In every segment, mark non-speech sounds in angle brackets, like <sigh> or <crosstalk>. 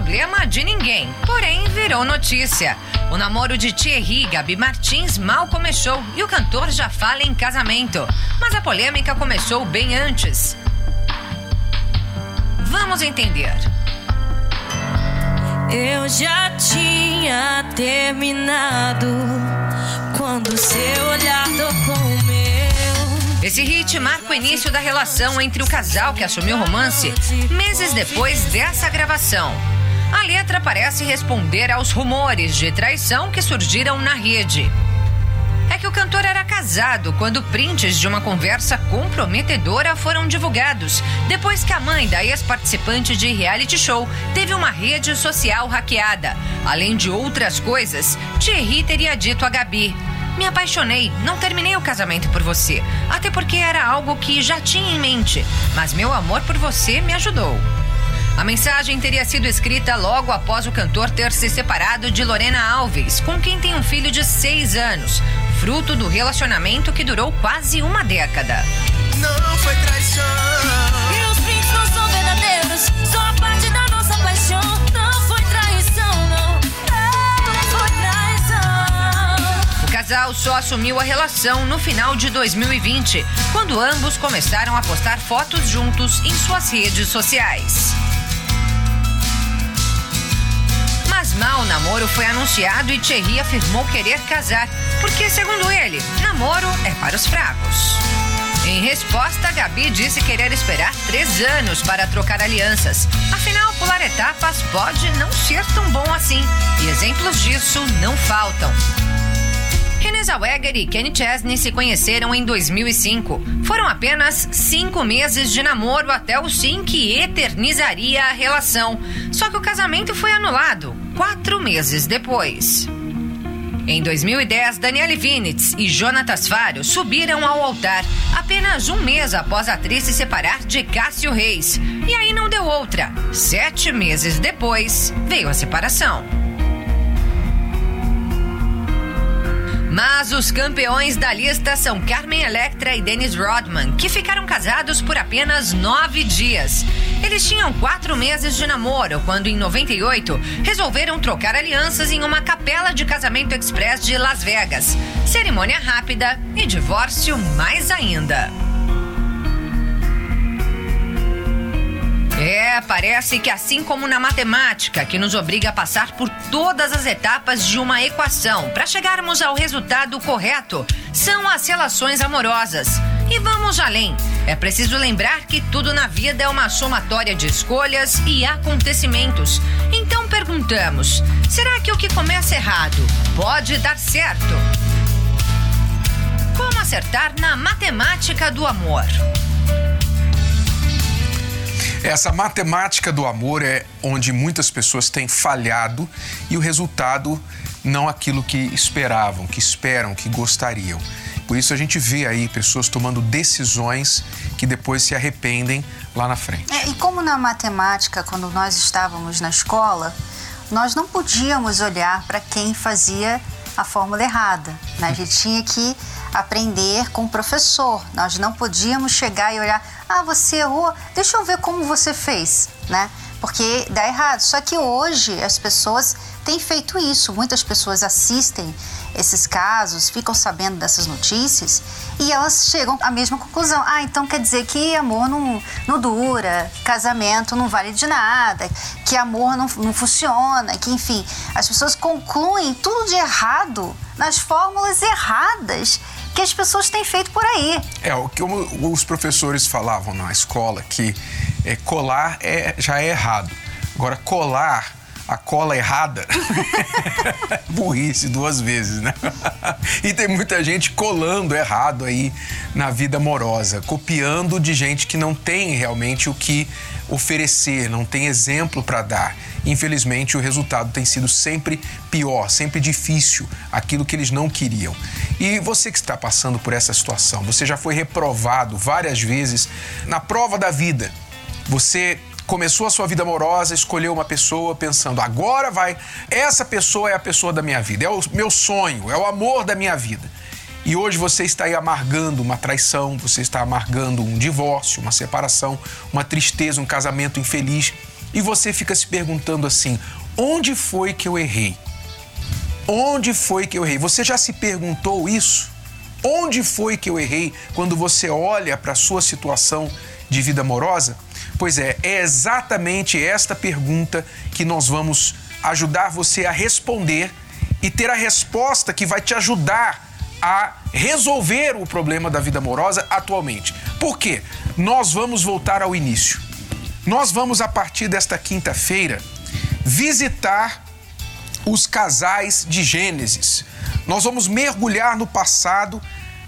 Problema de ninguém, porém virou notícia. O namoro de Thierry e Gabi Martins mal começou e o cantor já fala em casamento. Mas a polêmica começou bem antes. Vamos entender. Eu já tinha terminado quando seu olhar tocou o meu. Esse hit marca o início da relação entre o casal que assumiu o romance meses depois dessa gravação. A letra parece responder aos rumores de traição que surgiram na rede. É que o cantor era casado quando prints de uma conversa comprometedora foram divulgados, depois que a mãe da ex-participante de reality show teve uma rede social hackeada. Além de outras coisas, Thierry teria dito a Gabi: Me apaixonei, não terminei o casamento por você, até porque era algo que já tinha em mente, mas meu amor por você me ajudou. A mensagem teria sido escrita logo após o cantor ter se separado de Lorena Alves, com quem tem um filho de seis anos, fruto do relacionamento que durou quase uma década. Não foi traição. E os prints não são verdadeiros, só a parte da nossa paixão. Não foi traição, não. Não foi traição. O casal só assumiu a relação no final de 2020, quando ambos começaram a postar fotos juntos em suas redes sociais. Mas mal o namoro foi anunciado e Thierry afirmou querer casar, porque, segundo ele, namoro é para os fracos. Em resposta, Gabi disse querer esperar três anos para trocar alianças. Afinal, pular etapas pode não ser tão bom assim, e exemplos disso não faltam. Renée Zellweger e Kenny Chesney se conheceram em 2005. Foram apenas cinco meses de namoro até o sim que eternizaria a relação. Só que o casamento foi anulado quatro meses depois. Em 2010, Daniele Vinitz e Jonatas Faro subiram ao altar apenas um mês após a atriz se separar de Cássio Reis. E aí não deu outra. Sete meses depois, veio a separação. Mas os campeões da lista são Carmen Electra e Dennis Rodman, que ficaram casados por apenas nove dias. Eles tinham quatro meses de namoro quando, em 98, resolveram trocar alianças em uma capela de casamento express de Las Vegas. Cerimônia rápida e divórcio mais ainda. É, parece que assim como na matemática, que nos obriga a passar por todas as etapas de uma equação para chegarmos ao resultado correto, são as relações amorosas. E vamos além. É preciso lembrar que tudo na vida é uma somatória de escolhas e acontecimentos. Então perguntamos: será que o que começa errado pode dar certo? Como acertar na matemática do amor? Essa matemática do amor é onde muitas pessoas têm falhado e o resultado não aquilo que esperavam, que esperam, que gostariam. Por isso a gente vê aí pessoas tomando decisões que depois se arrependem lá na frente. É, e como na matemática, quando nós estávamos na escola, nós não podíamos olhar para quem fazia a fórmula errada. Né? A gente tinha que aprender com o professor. Nós não podíamos chegar e olhar, ah, você errou, deixa eu ver como você fez, né? Porque dá errado. Só que hoje as pessoas têm feito isso. Muitas pessoas assistem esses casos, ficam sabendo dessas notícias e elas chegam à mesma conclusão. Ah, então quer dizer que amor não, não dura, que casamento não vale de nada, que amor não, não funciona, que enfim, as pessoas concluem tudo de errado nas fórmulas erradas que as pessoas têm feito por aí. É, o que os professores falavam na escola, que é, colar é, já é errado. Agora, colar a cola errada. <laughs> Burrice duas vezes, né? <laughs> e tem muita gente colando errado aí na vida amorosa, copiando de gente que não tem realmente o que oferecer, não tem exemplo para dar. Infelizmente, o resultado tem sido sempre pior, sempre difícil, aquilo que eles não queriam. E você que está passando por essa situação, você já foi reprovado várias vezes na prova da vida. Você começou a sua vida amorosa, escolheu uma pessoa pensando, agora vai, essa pessoa é a pessoa da minha vida, é o meu sonho, é o amor da minha vida. E hoje você está aí amargando uma traição, você está amargando um divórcio, uma separação, uma tristeza, um casamento infeliz. E você fica se perguntando assim: onde foi que eu errei? Onde foi que eu errei? Você já se perguntou isso? Onde foi que eu errei quando você olha para a sua situação de vida amorosa? Pois é, é exatamente esta pergunta que nós vamos ajudar você a responder e ter a resposta que vai te ajudar a resolver o problema da vida amorosa atualmente. Por quê? Nós vamos voltar ao início. Nós vamos, a partir desta quinta-feira, visitar os casais de Gênesis. Nós vamos mergulhar no passado,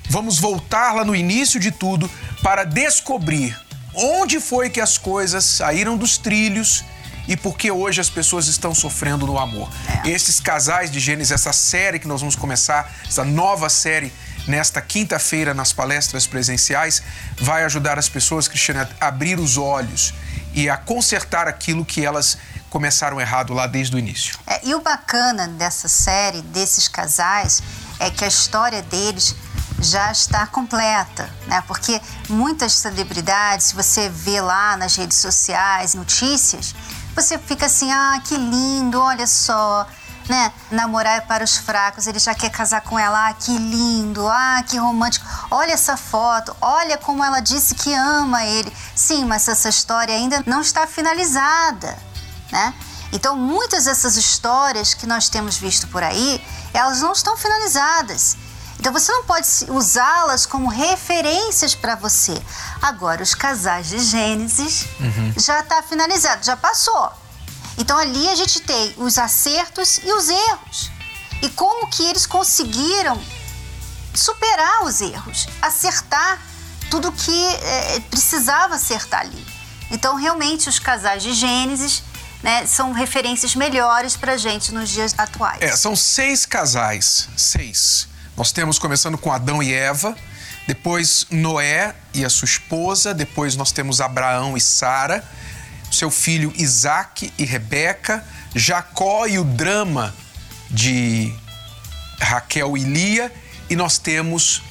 vamos voltar lá no início de tudo para descobrir onde foi que as coisas saíram dos trilhos e por que hoje as pessoas estão sofrendo no amor. É. Esses casais de Gênesis, essa série que nós vamos começar, essa nova série nesta quinta-feira nas palestras presenciais, vai ajudar as pessoas, Cristiane, a abrir os olhos e a consertar aquilo que elas começaram errado lá desde o início. É, e o bacana dessa série, desses casais, é que a história deles já está completa, né? Porque muitas celebridades, se você vê lá nas redes sociais, notícias, você fica assim, ah, que lindo, olha só, né? Namorar é para os fracos, ele já quer casar com ela, ah, que lindo, ah, que romântico. Olha essa foto, olha como ela disse que ama ele. Sim, mas essa história ainda não está finalizada, né? Então, muitas dessas histórias que nós temos visto por aí, elas não estão finalizadas. Então, você não pode usá-las como referências para você. Agora, os casais de Gênesis já está finalizado, já passou. Então, ali a gente tem os acertos e os erros. E como que eles conseguiram superar os erros, acertar tudo que eh, precisava acertar ali. Então, realmente, os casais de Gênesis né, são referências melhores para gente nos dias atuais. É, são seis casais, seis. Nós temos começando com Adão e Eva, depois Noé e a sua esposa, depois nós temos Abraão e Sara, seu filho Isaac e Rebeca, Jacó e o drama de Raquel e Lia, e nós temos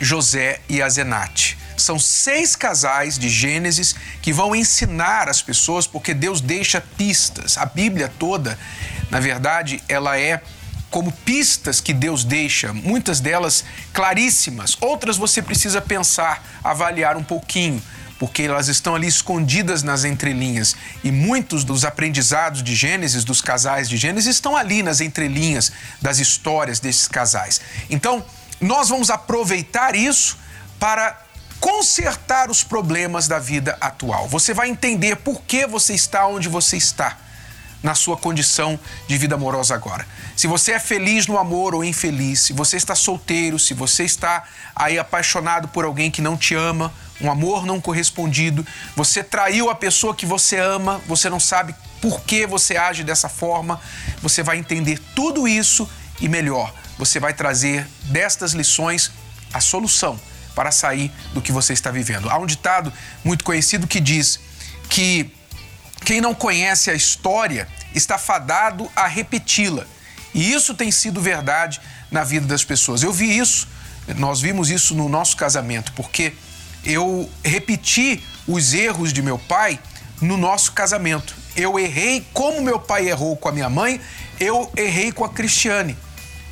José e Azenate. São seis casais de Gênesis que vão ensinar as pessoas, porque Deus deixa pistas. A Bíblia toda, na verdade, ela é como pistas que Deus deixa, muitas delas claríssimas, outras você precisa pensar, avaliar um pouquinho, porque elas estão ali escondidas nas entrelinhas. E muitos dos aprendizados de Gênesis, dos casais de Gênesis, estão ali nas entrelinhas das histórias desses casais. Então, nós vamos aproveitar isso para consertar os problemas da vida atual. Você vai entender por que você está onde você está na sua condição de vida amorosa agora. Se você é feliz no amor ou infeliz, se você está solteiro, se você está aí apaixonado por alguém que não te ama, um amor não correspondido, você traiu a pessoa que você ama, você não sabe por que você age dessa forma, você vai entender tudo isso e melhor, você vai trazer destas lições a solução para sair do que você está vivendo. Há um ditado muito conhecido que diz que quem não conhece a história está fadado a repeti-la. E isso tem sido verdade na vida das pessoas. Eu vi isso, nós vimos isso no nosso casamento, porque eu repeti os erros de meu pai no nosso casamento. Eu errei como meu pai errou com a minha mãe, eu errei com a Cristiane.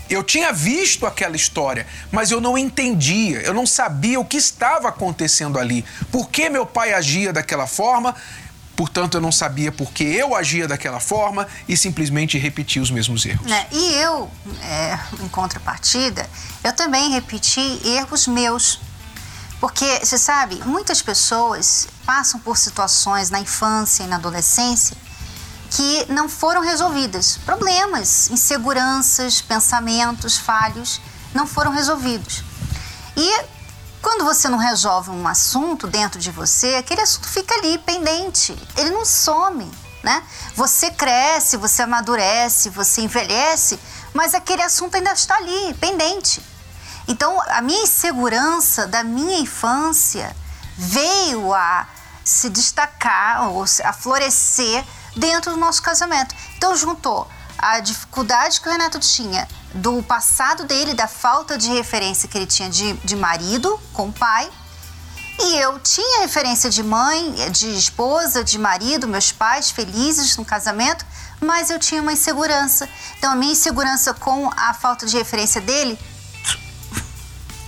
Eu tinha visto aquela história, mas eu não entendia, eu não sabia o que estava acontecendo ali. Por que meu pai agia daquela forma? Portanto, eu não sabia por que eu agia daquela forma e simplesmente repetia os mesmos erros. Né? E eu, é, em contrapartida, eu também repeti erros meus. Porque, você sabe, muitas pessoas passam por situações na infância e na adolescência que não foram resolvidas. Problemas, inseguranças, pensamentos falhos não foram resolvidos. E quando você não resolve um assunto dentro de você, aquele assunto fica ali pendente. Ele não some, né? Você cresce, você amadurece, você envelhece, mas aquele assunto ainda está ali, pendente. Então, a minha insegurança da minha infância veio a se destacar ou a florescer dentro do nosso casamento. Então, juntou a dificuldade que o Renato tinha do passado dele, da falta de referência que ele tinha de, de marido com o pai. E eu tinha referência de mãe, de esposa, de marido, meus pais felizes no casamento, mas eu tinha uma insegurança. Então a minha insegurança com a falta de referência dele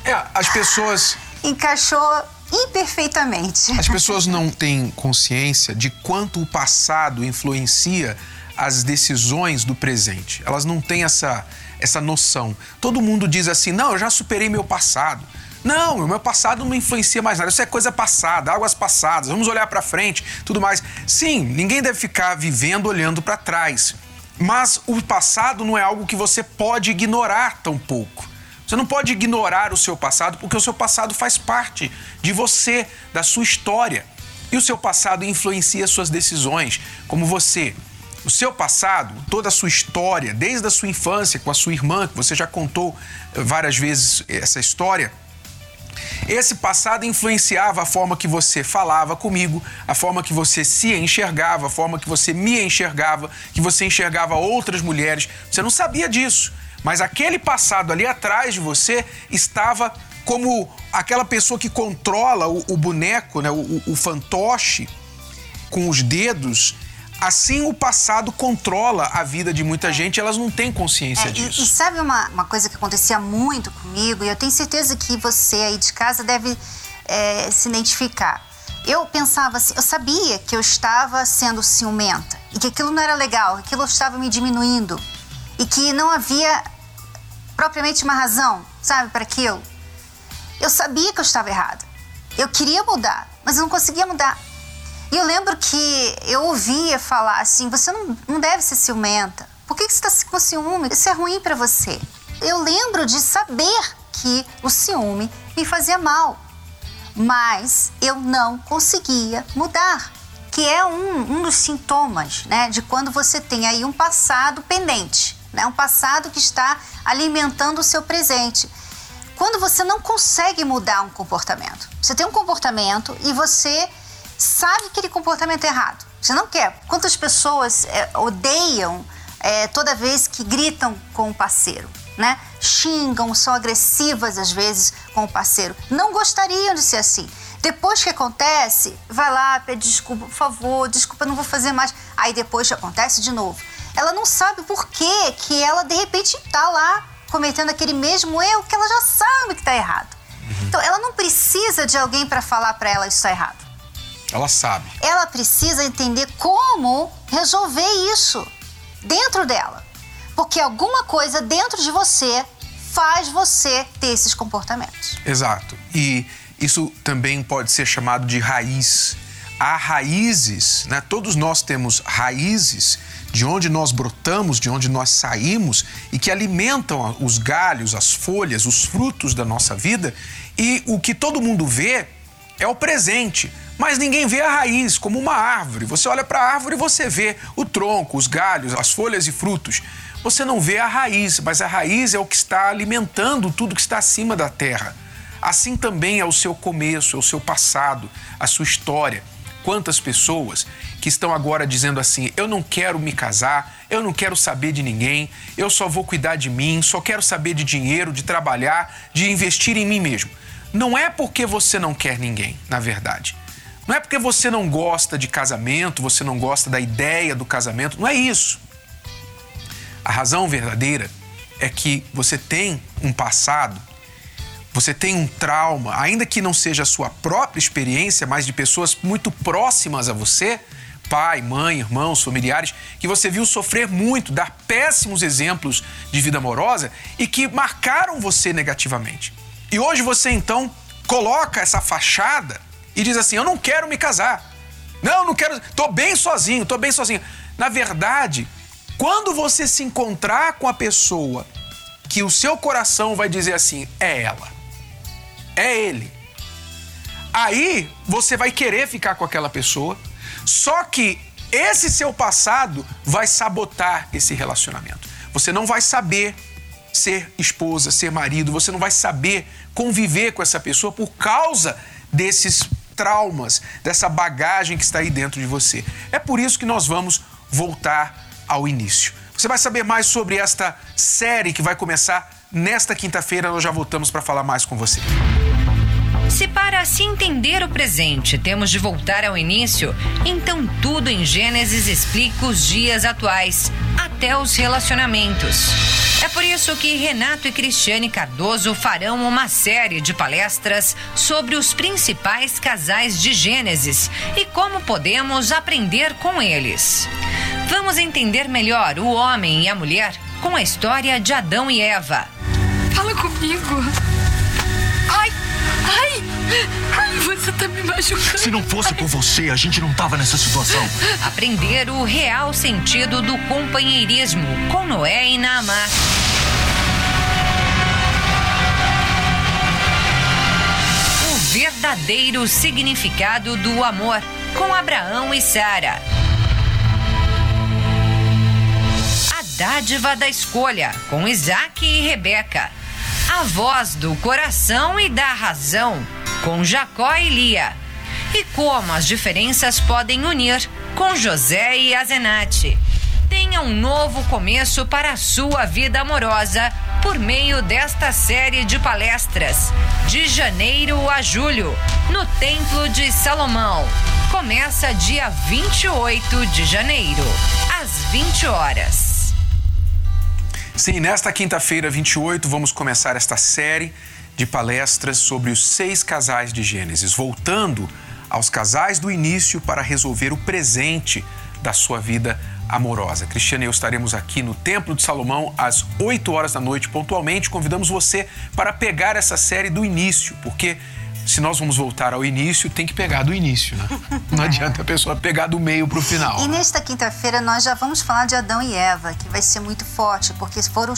É, as pessoas. <laughs> encaixou imperfeitamente. As pessoas não têm consciência de quanto o passado influencia as decisões do presente. Elas não têm essa, essa noção. Todo mundo diz assim: não, eu já superei meu passado. Não, o meu passado não influencia mais nada. Isso é coisa passada, águas passadas. Vamos olhar para frente, tudo mais. Sim, ninguém deve ficar vivendo olhando para trás. Mas o passado não é algo que você pode ignorar tão pouco. Você não pode ignorar o seu passado, porque o seu passado faz parte de você, da sua história. E o seu passado influencia suas decisões, como você. O seu passado, toda a sua história, desde a sua infância com a sua irmã, que você já contou eh, várias vezes essa história, esse passado influenciava a forma que você falava comigo, a forma que você se enxergava, a forma que você me enxergava, que você enxergava outras mulheres. Você não sabia disso, mas aquele passado ali atrás de você estava como aquela pessoa que controla o, o boneco, né, o- o fantoche, com os dedos. Assim o passado controla a vida de muita gente, elas não têm consciência É, e, disso. e sabe uma, uma coisa que acontecia muito comigo, e eu tenho certeza que você aí de casa deve é, se identificar. Eu pensava assim, eu sabia que eu estava sendo ciumenta e que aquilo não era legal, que aquilo estava me diminuindo e que não havia propriamente uma razão, sabe, para aquilo. Eu sabia que eu estava errada. Eu queria mudar, mas eu não conseguia mudar. E eu lembro que eu ouvia falar assim: você não, não deve ser ciumenta. Por que, que você está com ciúme? Isso é ruim para você. Eu lembro de saber que o ciúme me fazia mal, mas eu não conseguia mudar. Que é um, um dos sintomas né, de quando você tem aí um passado pendente, né, um passado que está alimentando o seu presente quando você não consegue mudar um comportamento. Você tem um comportamento e você sabe que aquele comportamento errado. Você não quer. Quantas pessoas é, odeiam é, toda vez que gritam com o parceiro, né? Xingam, são agressivas às vezes com o parceiro. Não gostariam de ser assim. Depois que acontece, vai lá, pede desculpa, por favor, desculpa, não vou fazer mais. Aí depois acontece de novo. Ela não sabe por quê que ela de repente está lá cometendo aquele mesmo erro que ela já sabe que está errado. Então ela não precisa de alguém para falar para ela isso está errado. Ela sabe. Ela precisa entender como resolver isso dentro dela. Porque alguma coisa dentro de você faz você ter esses comportamentos. Exato. E isso também pode ser chamado de raiz. Há raízes, né? Todos nós temos raízes de onde nós brotamos, de onde nós saímos e que alimentam os galhos, as folhas, os frutos da nossa vida. E o que todo mundo vê é o presente, mas ninguém vê a raiz como uma árvore. Você olha para a árvore e você vê o tronco, os galhos, as folhas e frutos. Você não vê a raiz, mas a raiz é o que está alimentando tudo que está acima da terra. Assim também é o seu começo, é o seu passado, a sua história. Quantas pessoas que estão agora dizendo assim: eu não quero me casar, eu não quero saber de ninguém, eu só vou cuidar de mim, só quero saber de dinheiro, de trabalhar, de investir em mim mesmo. Não é porque você não quer ninguém, na verdade. Não é porque você não gosta de casamento, você não gosta da ideia do casamento, não é isso. A razão verdadeira é que você tem um passado, você tem um trauma, ainda que não seja a sua própria experiência, mas de pessoas muito próximas a você, pai, mãe, irmãos, familiares, que você viu sofrer muito, dar péssimos exemplos de vida amorosa e que marcaram você negativamente. E hoje você então coloca essa fachada e diz assim: Eu não quero me casar. Não, não quero. Tô bem sozinho, tô bem sozinho. Na verdade, quando você se encontrar com a pessoa que o seu coração vai dizer assim: é ela, é ele. Aí você vai querer ficar com aquela pessoa, só que esse seu passado vai sabotar esse relacionamento. Você não vai saber ser esposa, ser marido, você não vai saber conviver com essa pessoa por causa desses traumas, dessa bagagem que está aí dentro de você. É por isso que nós vamos voltar ao início. Você vai saber mais sobre esta série que vai começar nesta quinta-feira. Nós já voltamos para falar mais com você. Se para se entender o presente temos de voltar ao início, então tudo em Gênesis explica os dias atuais, até os relacionamentos. É por isso que Renato e Cristiane Cardoso farão uma série de palestras sobre os principais casais de Gênesis e como podemos aprender com eles. Vamos entender melhor o homem e a mulher com a história de Adão e Eva. Fala comigo. Ai, ai, você tá me machucando. Se não fosse por você, a gente não tava nessa situação. Aprender o real sentido do companheirismo com Noé e Naamá. O verdadeiro significado do amor com Abraão e Sara. A dádiva da escolha com Isaac e Rebeca. A voz do coração e da razão com Jacó e Lia. E como as diferenças podem unir com José e Azenate. Tenha um novo começo para a sua vida amorosa por meio desta série de palestras, de janeiro a julho, no Templo de Salomão. Começa dia 28 de janeiro, às 20 horas. Sim, nesta quinta-feira, 28, vamos começar esta série de palestras sobre os seis casais de Gênesis, voltando aos casais do início para resolver o presente da sua vida amorosa. Cristiane e eu estaremos aqui no Templo de Salomão às 8 horas da noite, pontualmente. Convidamos você para pegar essa série do início, porque se nós vamos voltar ao início, tem que pegar do início, né? <laughs> Não adianta a pessoa pegar do meio para o final. E nesta quinta-feira nós já vamos falar de Adão e Eva, que vai ser muito forte, porque foram,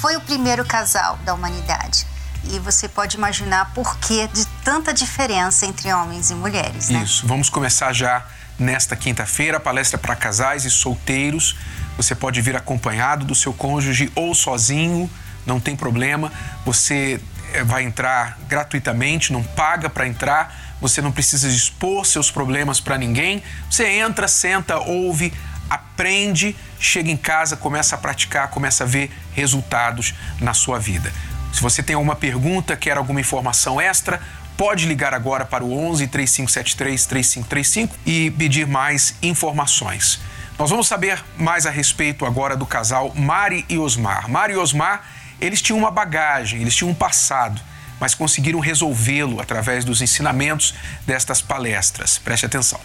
foi o primeiro casal da humanidade. E você pode imaginar por que de tanta diferença entre homens e mulheres, né? Isso, vamos começar já nesta quinta-feira, a palestra para casais e solteiros. Você pode vir acompanhado do seu cônjuge ou sozinho, não tem problema. Você eh, vai entrar gratuitamente, não paga para entrar, você não precisa expor seus problemas para ninguém. Você entra, senta, ouve, aprende, chega em casa, começa a praticar, começa a ver resultados na sua vida. Se você tem alguma pergunta, quer alguma informação extra, pode ligar agora para o 11 3573 3535 e pedir mais informações. Nós vamos saber mais a respeito agora do casal Mari e Osmar. Mari e Osmar, eles tinham uma bagagem, eles tinham um passado, mas conseguiram resolvê-lo através dos ensinamentos destas palestras. Preste atenção.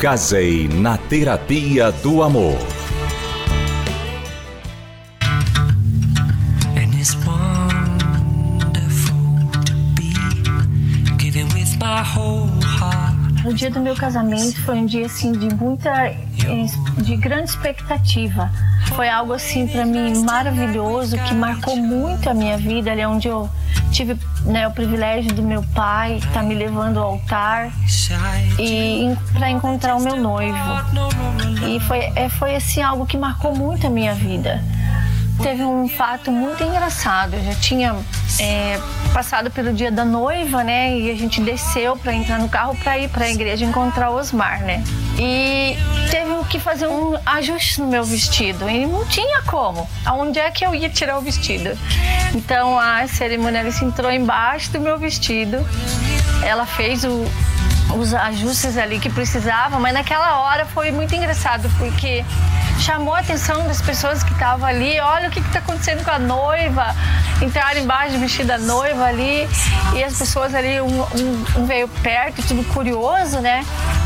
Casei na terapia do amor. O dia do meu casamento foi um dia assim de muita, de grande expectativa. Foi algo assim para mim maravilhoso que marcou muito a minha vida. Ali onde eu tive né, o privilégio do meu pai estar me levando ao altar e para encontrar o meu noivo. E foi, é, foi assim algo que marcou muito a minha vida. Teve um fato muito engraçado. Eu já tinha é, passado pelo dia da noiva, né? E a gente desceu para entrar no carro para ir para a igreja encontrar o Osmar, né? E teve que fazer um ajuste no meu vestido e não tinha como. Aonde é que eu ia tirar o vestido? Então a cerimonialista entrou embaixo do meu vestido. Ela fez o, os ajustes ali que precisava, mas naquela hora foi muito engraçado porque chamou a atenção das pessoas que estavam ali. Olha o que está acontecendo com a noiva. Entraram embaixo do vestido da noiva ali e as pessoas ali, um, um- um veio perto, tudo curioso, né?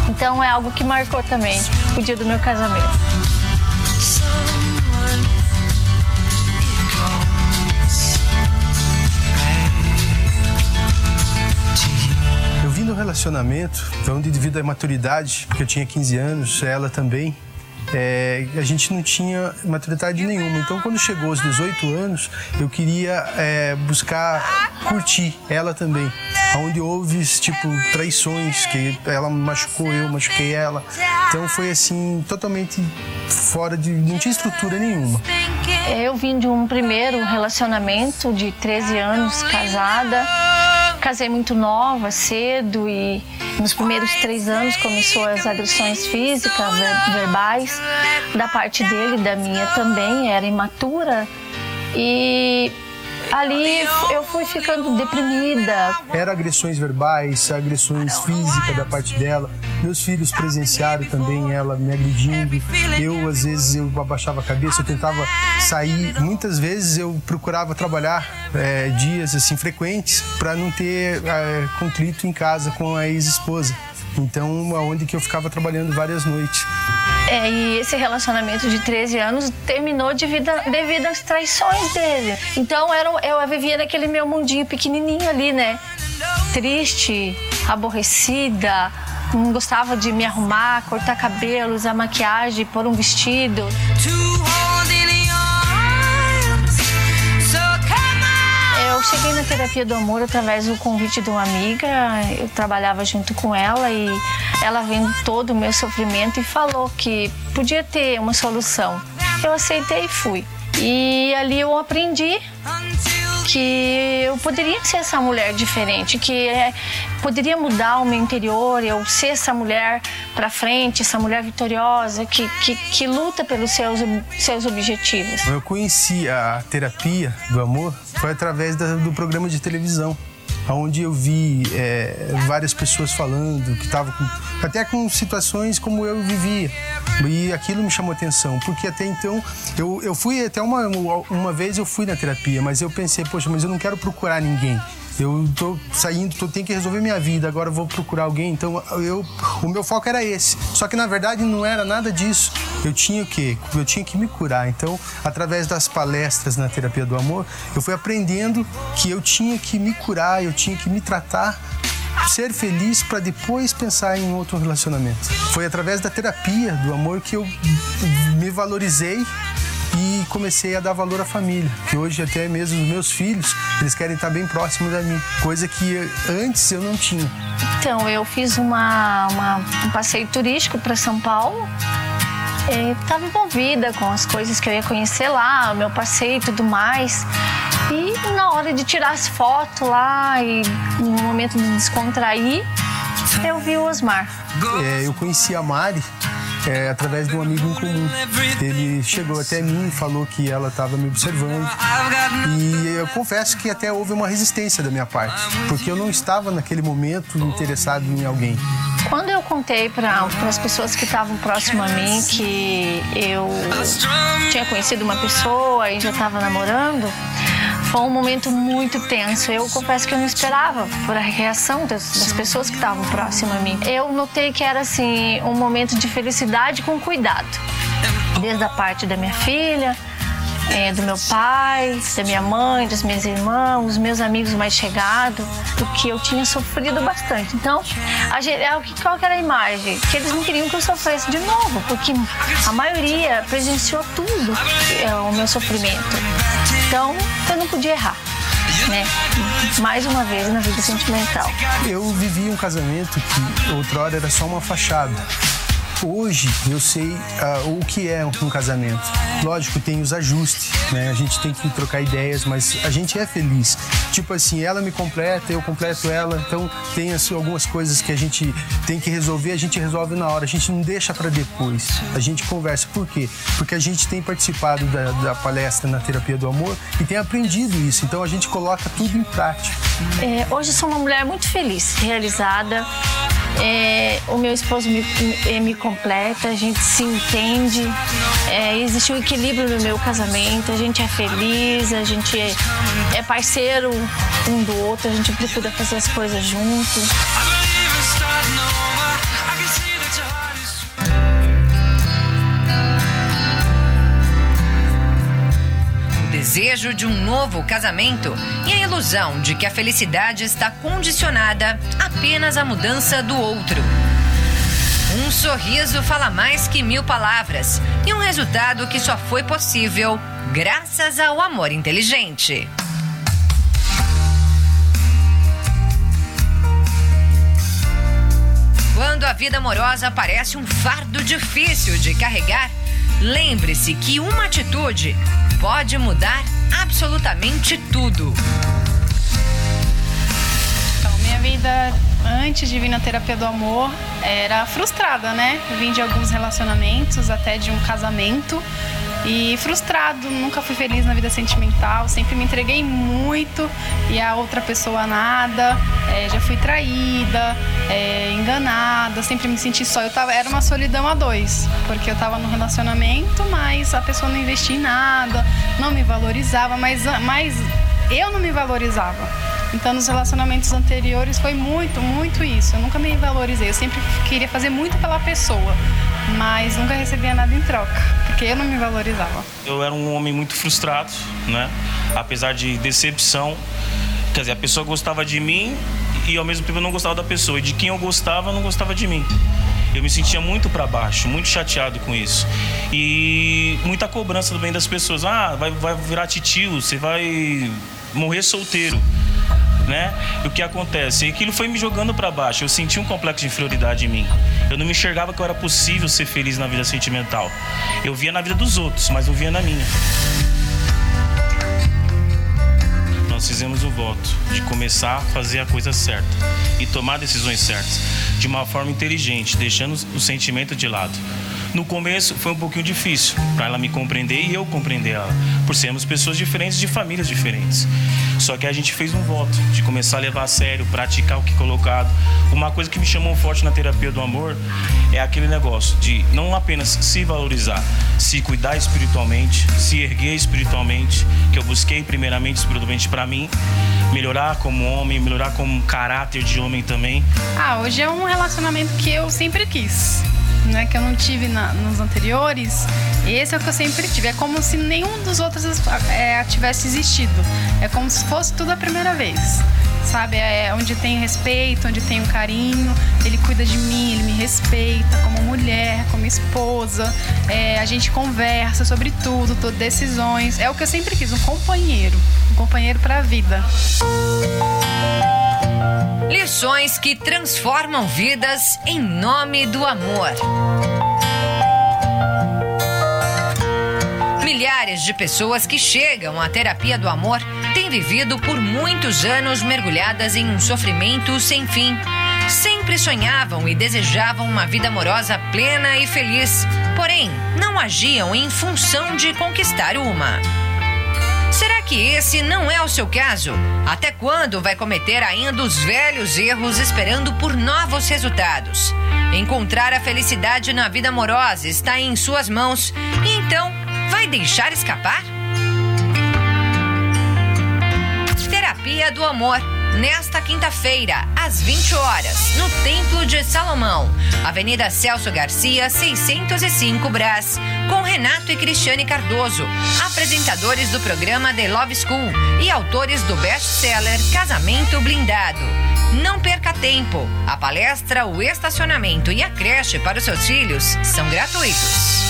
Então é algo que marcou também o dia do meu casamento. Vi no relacionamento, onde devido à maturidade, porque eu tinha 15 anos, ela também, é, a gente não tinha maturidade nenhuma. Então, quando chegou aos 18 anos, eu queria é, buscar curtir ela também. Onde houve, tipo, traições, que ela machucou, eu machuquei ela. Então, foi assim, totalmente fora de. não tinha estrutura nenhuma. Eu vim de um primeiro relacionamento de 13 anos, casada. Casei muito nova, cedo, e nos primeiros três anos começou as agressões físicas, ver- verbais, da parte dele, da minha também, era imatura. E ali eu fui ficando deprimida, Era agressões verbais, agressões físicas da parte dela. Meus filhos presenciaram também ela me agredindo. Eu, às vezes, eu abaixava a cabeça, eu tentava sair. Muitas vezes eu procurava trabalhar é, dias assim frequentes para não ter é, conflito em casa com a ex-esposa. Então, aonde que eu ficava trabalhando várias noites. É, e esse relacionamento de 13 anos terminou devido, a- devido às traições dele. Então era, eu vivia naquele meu mundinho pequenininho ali, né? Triste, aborrecida, não gostava de me arrumar, cortar cabelo, usar maquiagem, pôr um vestido. Cheguei na terapia do amor através do convite de uma amiga. Eu trabalhava junto com ela e ela vendo todo o meu sofrimento e falou que podia ter uma solução. Eu aceitei e fui. E ali eu aprendi que eu poderia ser essa mulher diferente, que é, poderia mudar o meu interior, eu ser essa mulher pra frente, essa mulher vitoriosa, que, que, que luta pelos seus, seus objetivos. Eu conheci a terapia do amor foi através da- do programa de televisão, onde eu vi é, várias pessoas falando que estavam até com situações como eu vivia. E aquilo me chamou atenção, porque até então eu, eu fui até uma, uma vez eu fui na terapia, mas eu pensei, poxa, mas eu não quero procurar ninguém. Eu tô saindo, tô, tenho que resolver minha vida, agora vou procurar alguém. Então eu, o meu foco era esse. Só que na verdade não era nada disso. Eu tinha o quê? Eu tinha que me curar. Então, através das palestras na terapia do amor, eu fui aprendendo que eu tinha que me curar, eu tinha que me tratar ser feliz para depois pensar em outro relacionamento. Foi através da terapia do amor que eu me valorizei e comecei a dar valor à família. Que hoje até mesmo os meus filhos, eles querem estar bem próximos da mim, coisa que antes eu não tinha. Então, eu fiz uma, uma- um passeio turístico para São Paulo. Estava envolvida com as coisas que eu ia conhecer lá, o meu passeio e tudo mais. E na hora de tirar as fotos lá e no momento de descontrair, eu vi o Osmar. É, eu conheci a Mari é, através de um amigo em comum. Ele chegou até mim e falou que ela estava me observando. E eu confesso que até houve uma resistência da minha parte, porque eu não estava naquele momento interessado em alguém. Quando eu contei para as pessoas que estavam próximo a mim que eu tinha conhecido uma pessoa e já estava namorando, foi um momento muito tenso. Eu confesso que eu não esperava por a reação das, das pessoas que estavam próximas a mim. Eu notei que era assim um momento de felicidade com cuidado, desde a parte da minha filha. eh, do meu pai, da minha mãe, dos meus irmãos, os meus amigos mais chegados, porque eu tinha sofrido bastante. Então, a gente, é que- qual que era a imagem? Que eles não queriam que eu sofresse de novo, porque a maioria presenciou tudo é, o meu sofrimento. Então, eu não podia errar, né? Mais uma vez na vida sentimental. Eu vivi um casamento que outrora era só uma fachada. Hoje eu sei ah, o que é um casamento. Lógico, tem os ajustes, né? A gente tem que trocar ideias, mas a gente é feliz. Tipo assim, ela me completa, eu completo ela. Então tem assim, algumas coisas que a gente tem que resolver, a gente resolve na hora. A gente não deixa para depois. A gente conversa. Por quê? Porque a gente tem participado da, da palestra na terapia do amor e tem aprendido isso. Então a gente coloca tudo em prática. É, hoje sou uma mulher muito feliz, realizada. É, o meu esposo me, me- me completa, a gente se entende, é, existe um equilíbrio no meu casamento, a gente é feliz, a gente é, é parceiro um do outro, a gente procura fazer as coisas juntos. Desejo de um novo casamento e a ilusão de que a felicidade está condicionada apenas à mudança do outro. Um sorriso fala mais que mil palavras e um resultado que só foi possível graças ao amor inteligente. Quando a vida amorosa parece um fardo difícil de carregar, lembre-se que uma atitude pode mudar absolutamente tudo. Então, minha vida antes de vir na terapia do amor era frustrada, né? Vim de alguns relacionamentos, até de um casamento. E frustrado, nunca fui feliz na vida sentimental, sempre me entreguei muito e a outra pessoa nada. É, já fui traída, é, enganada, sempre me senti só. Eu tava, era uma solidão a dois, porque eu tava num relacionamento, mas a pessoa não investia em nada, não me valorizava, mas, mas eu não me valorizava. Então, nos relacionamentos anteriores foi muito, muito isso. Eu nunca me valorizei. Eu sempre queria fazer muito pela pessoa, mas nunca recebia nada em troca, porque eu não me valorizava. Eu era um homem muito frustrado, né? Apesar de decepção. Quer dizer, a pessoa gostava de mim e ao mesmo tempo eu não gostava da pessoa. E de quem eu gostava, não gostava de mim. Eu me sentia muito para baixo, muito chateado com isso. E muita cobrança também das pessoas. Ah, vai, vai virar titio, você vai morrer solteiro né? E o que acontece? E aquilo foi me jogando para baixo. Eu senti um complexo de inferioridade em mim. Eu não me enxergava que era possível ser feliz na vida sentimental. Eu via na vida dos outros, mas não via na minha. Nós fizemos o voto de começar a fazer a coisa certa e tomar decisões certas de uma forma inteligente, deixando o sentimento de lado. No começo foi um pouquinho difícil para ela me compreender e eu compreender ela, por sermos pessoas diferentes de famílias diferentes. Só que a gente fez um voto de começar a levar a sério, praticar o que é colocado. Uma coisa que me chamou forte na terapia do amor é aquele negócio de não apenas se valorizar, se cuidar espiritualmente, se erguer espiritualmente, que eu busquei primeiramente espiritualmente para mim, melhorar como homem, melhorar como caráter de homem também. Ah, hoje é um relacionamento que eu sempre quis. Né, que eu não tive na, nos anteriores, esse é o que eu sempre tive. É como se nenhum dos outros é, tivesse existido. É como se fosse tudo a primeira vez. Sabe? É onde tem respeito, onde tem um carinho. Ele cuida de mim, ele me respeita como mulher, como esposa. É, a gente conversa sobre tudo, todas decisões. É o que eu sempre quis, um companheiro. Um companheiro para a vida. Lições que transformam vidas em nome do amor. Milhares de pessoas que chegam à terapia do amor têm vivido por muitos anos mergulhadas em um sofrimento sem fim. Sempre sonhavam e desejavam uma vida amorosa plena e feliz, porém não agiam em função de conquistar uma. Será que esse não é o seu caso? Até quando vai cometer ainda os velhos erros esperando por novos resultados? Encontrar a felicidade na vida amorosa está em suas mãos e então vai deixar escapar? Terapia do Amor. Nesta quinta-feira, às 20 horas, no Templo de Salomão, Avenida Celso Garcia, 605 Brás, com Renato e Cristiane Cardoso, apresentadores do programa The Love School e autores do best-seller Casamento Blindado. Não perca tempo. A palestra, o estacionamento e a creche para os seus filhos são gratuitos.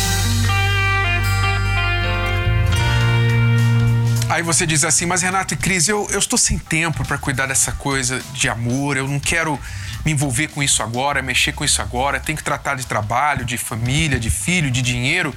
Aí você diz assim, mas Renato e Cris, eu, eu estou sem tempo para cuidar dessa coisa de amor, eu não quero me envolver com isso agora, mexer com isso agora, tem que tratar de trabalho, de família, de filho, de dinheiro.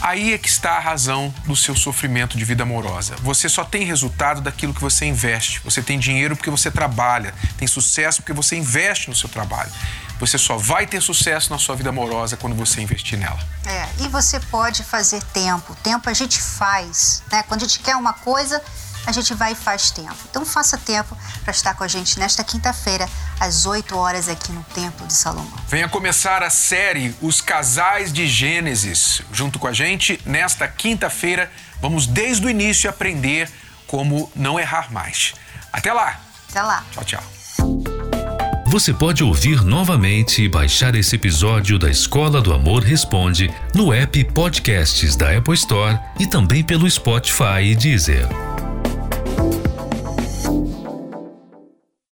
Aí é que está a razão do seu sofrimento de vida amorosa. Você só tem resultado daquilo que você investe. Você tem dinheiro porque você trabalha, tem sucesso porque você investe no seu trabalho. Você só vai ter sucesso na sua vida amorosa quando você investir nela. É, e você pode fazer tempo. Tempo a gente faz, né? Quando a gente quer uma coisa, a gente vai e faz tempo. Então faça tempo para estar com a gente nesta quinta-feira, às 8 horas, aqui no Templo de Salomão. Venha começar a série Os Casais de Gênesis. Junto com a gente, nesta quinta-feira, vamos desde o início aprender como não errar mais. Até lá! Até lá! Tchau, tchau. Você pode ouvir novamente e baixar esse episódio da Escola do Amor Responde no app Podcasts da Apple Store e também pelo Spotify e Deezer.